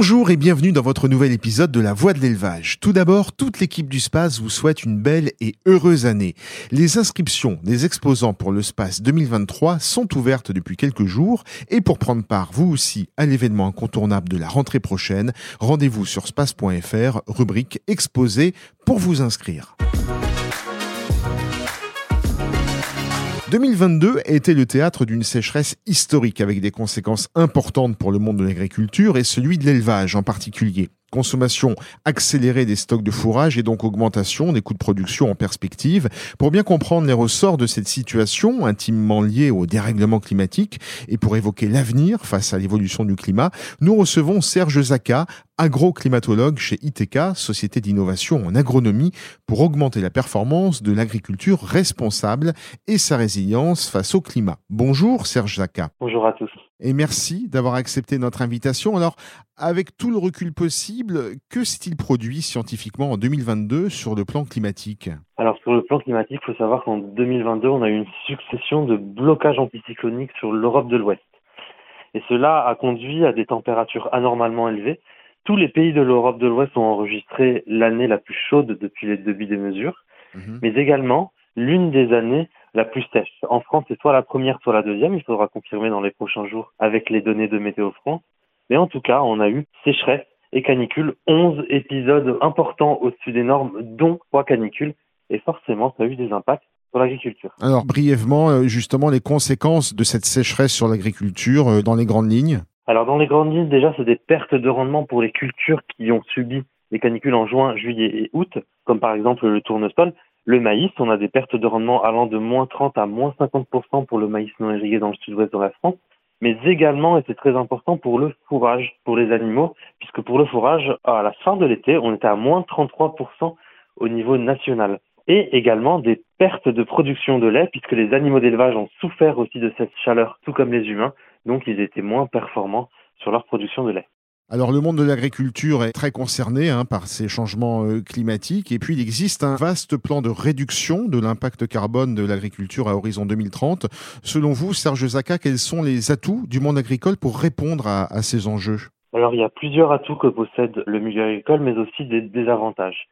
Bonjour et bienvenue dans votre nouvel épisode de La Voix de l'élevage. Tout d'abord, toute l'équipe du Space vous souhaite une belle et heureuse année. Les inscriptions des exposants pour le Space 2023 sont ouvertes depuis quelques jours et pour prendre part vous aussi à l'événement incontournable de la rentrée prochaine, rendez-vous sur space.fr, rubrique exposé pour vous inscrire. 2022 a été le théâtre d'une sécheresse historique avec des conséquences importantes pour le monde de l'agriculture et celui de l'élevage en particulier. Consommation accélérée des stocks de fourrage et donc augmentation des coûts de production en perspective. Pour bien comprendre les ressorts de cette situation intimement liée au dérèglement climatique et pour évoquer l'avenir face à l'évolution du climat, nous recevons Serge Zaka, agroclimatologue chez ITK, Société d'innovation en agronomie, pour augmenter la performance de l'agriculture responsable et sa résilience face au climat. Bonjour Serge Zaka. Bonjour à tous et merci d'avoir accepté notre invitation. Alors, avec tout le recul possible, que s'est-il produit scientifiquement en 2022 sur le plan climatique? Alors, sur le plan climatique, il faut savoir qu'en 2022, on a eu une succession de blocages anticycloniques sur l'Europe de l'Ouest. Et cela a conduit à des températures anormalement élevées. Tous les pays de l'Europe de l'Ouest ont enregistré l'année la plus chaude depuis les débuts des mesures, mhm. mais également l'une des années la plus sèche. En France, c'est soit la première, soit la deuxième. Il faudra confirmer dans les prochains jours avec les données de Météo France. Mais en tout cas, on a eu sécheresse et canicule, 11 épisodes importants au-dessus des normes, dont trois canicules. Et forcément, ça a eu des impacts sur l'agriculture. Alors, brièvement, euh, justement, les conséquences de cette sécheresse sur l'agriculture euh, dans les grandes lignes? Alors, dans les grandes lignes, déjà, c'est des pertes de rendement pour les cultures qui ont subi les canicules en juin, juillet et août, comme par exemple le tournesol. Le maïs, on a des pertes de rendement allant de moins 30 à moins 50% pour le maïs non irrigué dans le sud-ouest de la France, mais également, et c'est très important, pour le fourrage, pour les animaux, puisque pour le fourrage, à la fin de l'été, on était à moins 33% au niveau national. Et également des pertes de production de lait, puisque les animaux d'élevage ont souffert aussi de cette chaleur, tout comme les humains, donc ils étaient moins performants sur leur production de lait. Alors le monde de l'agriculture est très concerné hein, par ces changements euh, climatiques et puis il existe un vaste plan de réduction de l'impact carbone de l'agriculture à horizon 2030. Selon vous, Serge Zaka, quels sont les atouts du monde agricole pour répondre à, ces enjeux? Alors il y a plusieurs atouts que possède le milieu agricole mais aussi des désavantages.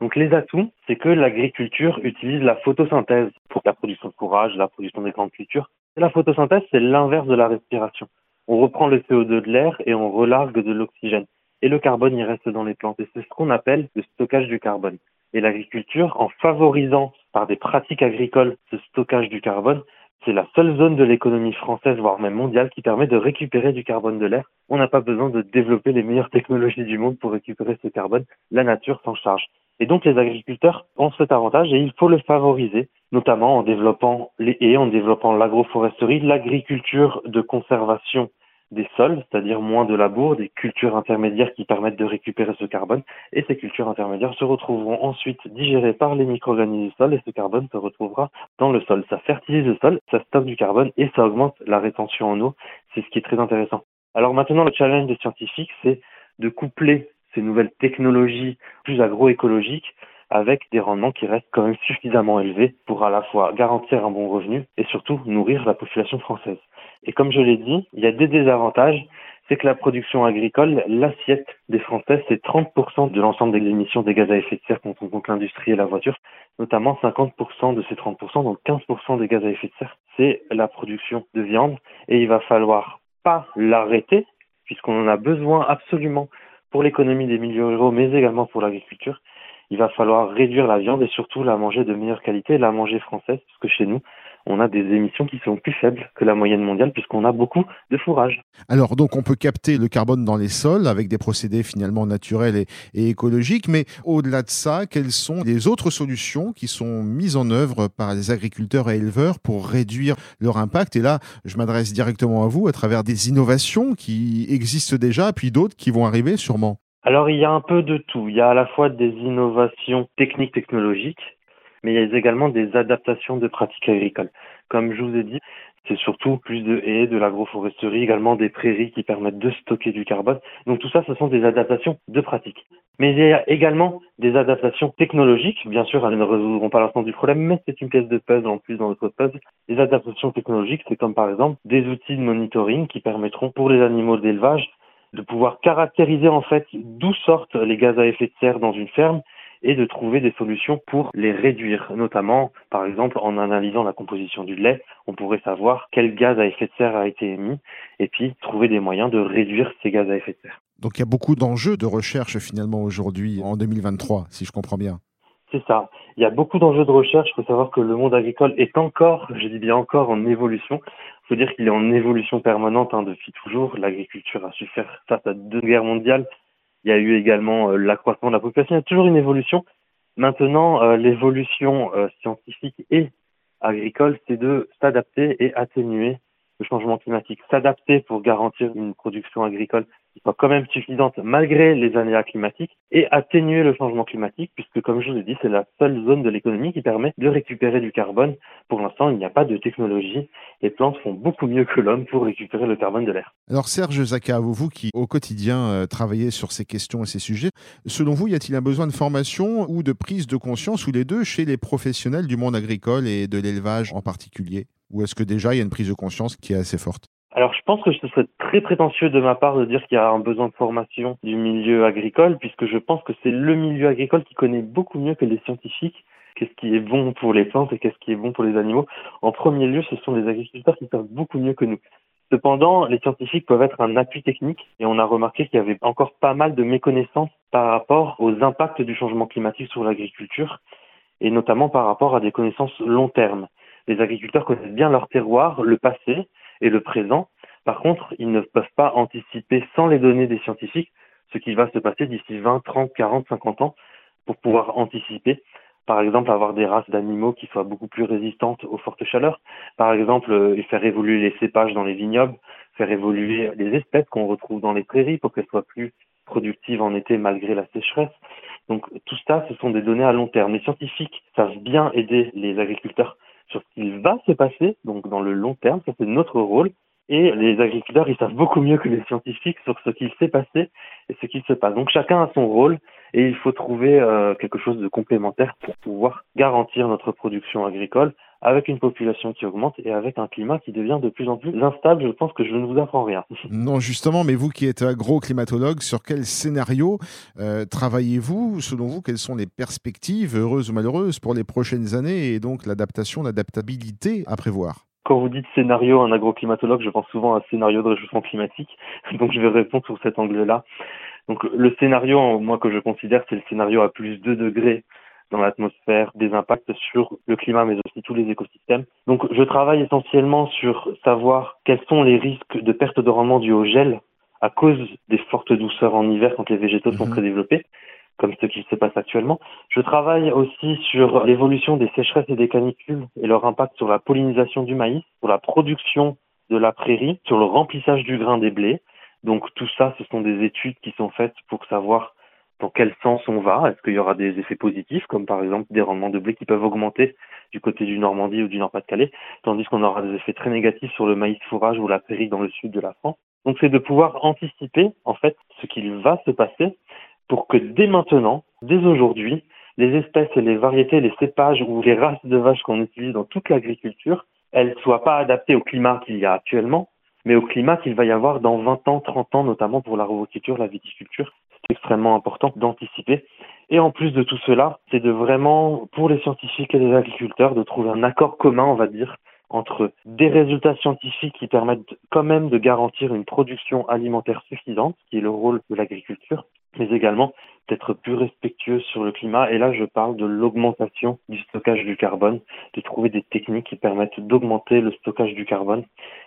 Donc les atouts, c'est que l'agriculture utilise la photosynthèse pour la production de fourrage, la production des grandes cultures. la photosynthèse, c'est l'inverse de la respiration on reprend le CO2 de l'air et on relargue de l'oxygène. Et le carbone, il reste dans les plantes. Et c'est ce qu'on appelle le stockage du carbone. Et l'agriculture, en favorisant par des pratiques agricoles ce stockage du carbone, c'est la seule zone de l'économie française, voire même mondiale, qui permet de récupérer du carbone de l'air. On n'a pas besoin de développer les meilleures technologies du monde pour récupérer ce carbone. La nature s'en charge. Et donc les agriculteurs ont cet avantage et il faut le favoriser, notamment en développant les haies, en développant l'agroforesterie, l'agriculture de conservation des sols, c'est-à-dire moins de labour, des cultures intermédiaires qui permettent de récupérer ce carbone, et ces cultures intermédiaires se retrouveront ensuite digérées par les micro-organismes du sol, et ce carbone se retrouvera dans le sol. Ça fertilise le sol, ça stocke du carbone, et ça augmente la rétention en eau. C'est ce qui est très intéressant. Alors maintenant, le challenge des scientifiques, c'est de coupler ces nouvelles technologies plus agroécologiques avec des rendements qui restent quand même suffisamment élevés pour à la fois garantir un bon revenu et surtout nourrir la population française. Et comme je l'ai dit, il y a des désavantages. C'est que la production agricole, l'assiette des Français, c'est 30% de l'ensemble des émissions des gaz à effet de serre quand compte l'industrie et la voiture, notamment 50% de ces 30%, donc 15% des gaz à effet de serre, c'est la production de viande. Et il va falloir pas l'arrêter, puisqu'on en a besoin absolument pour l'économie des milieux ruraux, mais également pour l'agriculture. Il va falloir réduire la viande et surtout la manger de meilleure qualité, la manger française, parce que chez nous, on a des émissions qui sont plus faibles que la moyenne mondiale puisqu'on a beaucoup de fourrage. Alors donc on peut capter le carbone dans les sols avec des procédés finalement naturels et, écologiques, mais au-delà de ça, quelles sont les autres solutions qui sont mises en œuvre par les agriculteurs et éleveurs pour réduire leur impact? Et là, je m'adresse directement à vous à travers des innovations qui existent déjà, puis d'autres qui vont arriver sûrement. Alors il y a un peu de tout. Il y a à la fois des innovations techniques, technologiques, mais il y a également des adaptations de pratiques agricoles. Comme je vous ai dit, c'est surtout plus de haies, de l'agroforesterie, également des prairies qui permettent de stocker du carbone. Donc tout ça, ce sont des adaptations de pratiques. Mais il y a également des adaptations technologiques. Bien sûr, elles ne résoudront pas l'ensemble du problème, mais c'est une pièce de puzzle en plus dans notre puzzle. Les adaptations technologiques, c'est comme par exemple des outils de monitoring qui permettront pour les animaux d'élevage de pouvoir caractériser en fait d'où sortent les gaz à effet de serre dans une ferme et de trouver des solutions pour les réduire. Notamment, par exemple, en analysant la composition du lait, on pourrait savoir quel gaz à effet de serre a été émis et puis trouver des moyens de réduire ces gaz à effet de serre. Donc il y a beaucoup d'enjeux de recherche finalement aujourd'hui, en 2023, si je comprends bien. C'est ça. Il y a beaucoup d'enjeux de recherche. Il faut savoir que le monde agricole est encore, je dis bien encore, en évolution. Il faut dire qu'il est en évolution permanente hein, depuis toujours. L'agriculture a su faire face à deux guerres mondiales. Il y a eu également euh, l'accroissement de la population. Il y a toujours une évolution. Maintenant, euh, l'évolution euh, scientifique et agricole, c'est de s'adapter et atténuer le changement climatique. S'adapter pour garantir une production agricole soit quand même suffisante malgré les aléas climatiques et atténuer le changement climatique puisque comme je vous ai dit c'est la seule zone de l'économie qui permet de récupérer du carbone. Pour l'instant il n'y a pas de technologie. Les plantes font beaucoup mieux que l'homme pour récupérer le carbone de l'air. Alors Serge Zaka, vous qui au quotidien euh, travaillez sur ces questions et ces sujets, selon vous y a-t-il un besoin de formation ou de prise de conscience ou les deux chez les professionnels du monde agricole et de l'élevage en particulier? Ou est-ce que déjà il y a une prise de conscience qui est assez forte? Alors je pense que ce serait très prétentieux de ma part de dire qu'il y a un besoin de formation du milieu agricole, puisque je pense que c'est le milieu agricole qui connaît beaucoup mieux que les scientifiques qu'est-ce qui est bon pour les plantes et qu'est-ce qui est bon pour les animaux. En premier lieu, ce sont les agriculteurs qui savent beaucoup mieux que nous. Cependant, les scientifiques peuvent être un appui technique et on a remarqué qu'il y avait encore pas mal de méconnaissances par rapport aux impacts du changement climatique sur l'agriculture et notamment par rapport à des connaissances long terme. Les agriculteurs connaissent bien leur terroir, le passé, et le présent. Par contre, ils ne peuvent pas anticiper sans les données des scientifiques ce qui va se passer d'ici 20, 30, 40, 50 ans pour pouvoir anticiper. Par exemple, avoir des races d'animaux qui soient beaucoup plus résistantes aux fortes chaleurs. Par exemple, euh, faire évoluer les cépages dans les vignobles, faire évoluer les espèces qu'on retrouve dans les prairies pour qu'elles soient plus productives en été malgré la sécheresse. Donc tout ça, ce sont des données à long terme. Les scientifiques savent bien aider les agriculteurs sur ce qu'il va se passer, donc dans le long terme, ça c'est notre rôle. Et les agriculteurs, ils savent beaucoup mieux que les scientifiques sur ce qu'il s'est passé et ce qu'il se passe. Donc chacun a son rôle et il faut trouver euh, quelque chose de complémentaire pour pouvoir garantir notre production agricole avec une population qui augmente et avec un climat qui devient de plus en plus instable. Je pense que je ne vous apprends rien. Non, justement, mais vous qui êtes agro-climatologue, sur quel scénario euh, travaillez-vous? Selon vous, quelles sont les perspectives, heureuses ou malheureuses, pour les prochaines années et donc l'adaptation, l'adaptabilité à prévoir? Quand vous dites scénario, un agroclimatologue, je pense souvent à un scénario de réchauffement climatique. Donc je vais répondre sur cet angle-là. Donc le scénario, moi que je considère, c'est le scénario à plus 2 degrés dans l'atmosphère, des impacts sur le climat, mais aussi tous les écosystèmes. Donc, je travaille essentiellement sur savoir quels sont les risques de perte de rendement dû au gel à cause des fortes douceurs en hiver quand les végétaux sont mhm. très développés, comme ce qui se passe actuellement. Je travaille aussi sur l'évolution des sécheresses et des canicules et leur impact sur la pollinisation du maïs, sur la production de la prairie, sur le remplissage du grain des blés. Donc tout ça, ce sont des études qui sont faites pour savoir dans quel sens on va? Est-ce qu'il y aura des effets positifs, comme par exemple des rendements de blé qui peuvent augmenter du côté du Normandie ou du Nord-Pas-de-Calais, tandis qu'on aura des effets très négatifs sur le maïs fourrage ou la prairie dans le sud de la France? Donc c'est de pouvoir anticiper en fait ce qu'il va se passer pour que dès maintenant, dès aujourd'hui, les espèces et les variétés, les cépages ou les races de vaches qu'on utilise dans toute l'agriculture, elles ne soient pas adaptées au climat qu'il y a actuellement, mais au climat qu'il va y avoir dans 20 ans, 30 ans, notamment pour la roboculture, la viticulture. Extrêmement important d'anticiper. Et en plus de tout cela, c'est de vraiment, pour les scientifiques et les agriculteurs, de trouver un accord commun, on va dire, entre des résultats scientifiques qui permettent quand même de garantir une production alimentaire suffisante, qui est le rôle de l'agriculture, mais également d'être plus respectueux sur le climat. Et là, je parle de l'augmentation du stockage du carbone, de trouver des techniques qui permettent d'augmenter le stockage du carbone.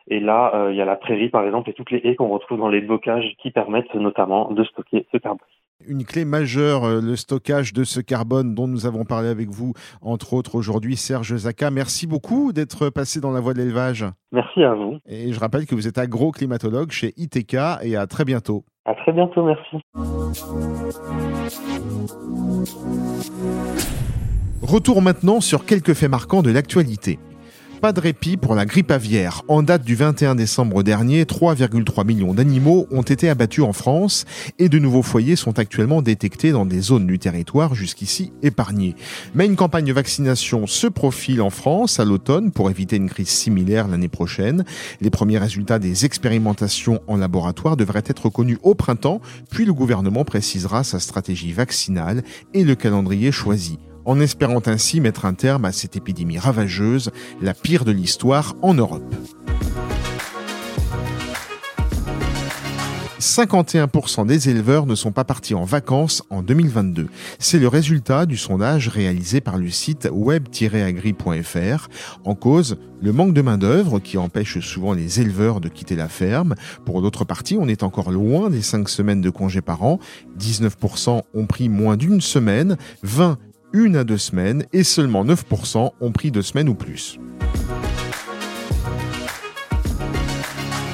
Et là, euh, il y a la prairie, par exemple, et toutes les haies qu'on retrouve dans les bocages qui permettent notamment de stocker ce carbone. Une clé majeure, euh, le stockage de ce carbone dont nous avons parlé avec vous, entre autres aujourd'hui, Serge Zaka. Merci beaucoup d'être passé dans la voie de l'élevage. Merci à vous. Et je rappelle que vous êtes agro-climatologue chez ITK et à très bientôt. À très bientôt, merci. Retour maintenant sur quelques faits marquants de l'actualité. Pas de répit pour la grippe aviaire. En date du 21 décembre dernier, 3,3 millions d'animaux ont été abattus en France et de nouveaux foyers sont actuellement détectés dans des zones du territoire jusqu'ici épargnées. Mais une campagne de vaccination se profile en France à l'automne pour éviter une crise similaire l'année prochaine. Les premiers résultats des expérimentations en laboratoire devraient être connus au printemps, puis le gouvernement précisera sa stratégie vaccinale et le calendrier choisi en espérant ainsi mettre un terme à cette épidémie ravageuse, la pire de l'histoire en Europe. 51% des éleveurs ne sont pas partis en vacances en 2022. C'est le résultat du sondage réalisé par le site web-agri.fr. En cause, le manque de main-d'œuvre qui empêche souvent les éleveurs de quitter la ferme. Pour d'autres parties, on est encore loin des 5 semaines de congés par an. 19% ont pris moins d'une semaine, 20 une à deux semaines et seulement 9% ont pris deux semaines ou plus.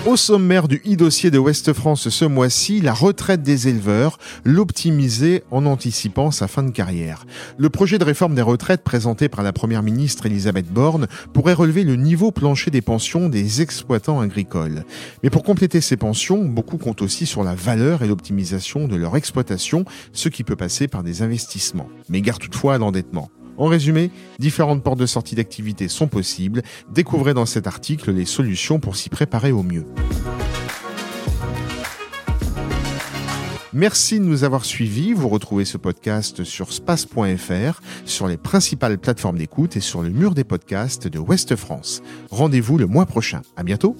Au sommaire du e-dossier de Ouest France ce mois-ci, la retraite des éleveurs, l'optimiser en anticipant sa fin de carrière. Le projet de réforme des retraites présenté par la première ministre Elisabeth Borne pourrait relever le niveau plancher des pensions des exploitants agricoles. Mais pour compléter ces pensions, beaucoup comptent aussi sur la valeur et l'optimisation de leur exploitation, ce qui peut passer par des investissements. Mais garde toutefois à l'endettement. En résumé, différentes portes de sortie d'activité sont possibles. Découvrez dans cet article les solutions pour s'y préparer au mieux. Merci de nous avoir suivis. Vous retrouvez ce podcast sur space.fr, sur les principales plateformes d'écoute et sur le mur des podcasts de Ouest France. Rendez-vous le mois prochain. À bientôt.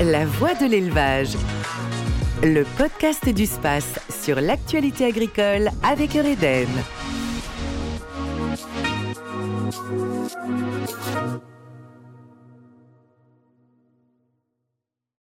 La voix de l'élevage. Le podcast du space sur l'actualité agricole avec Eureden.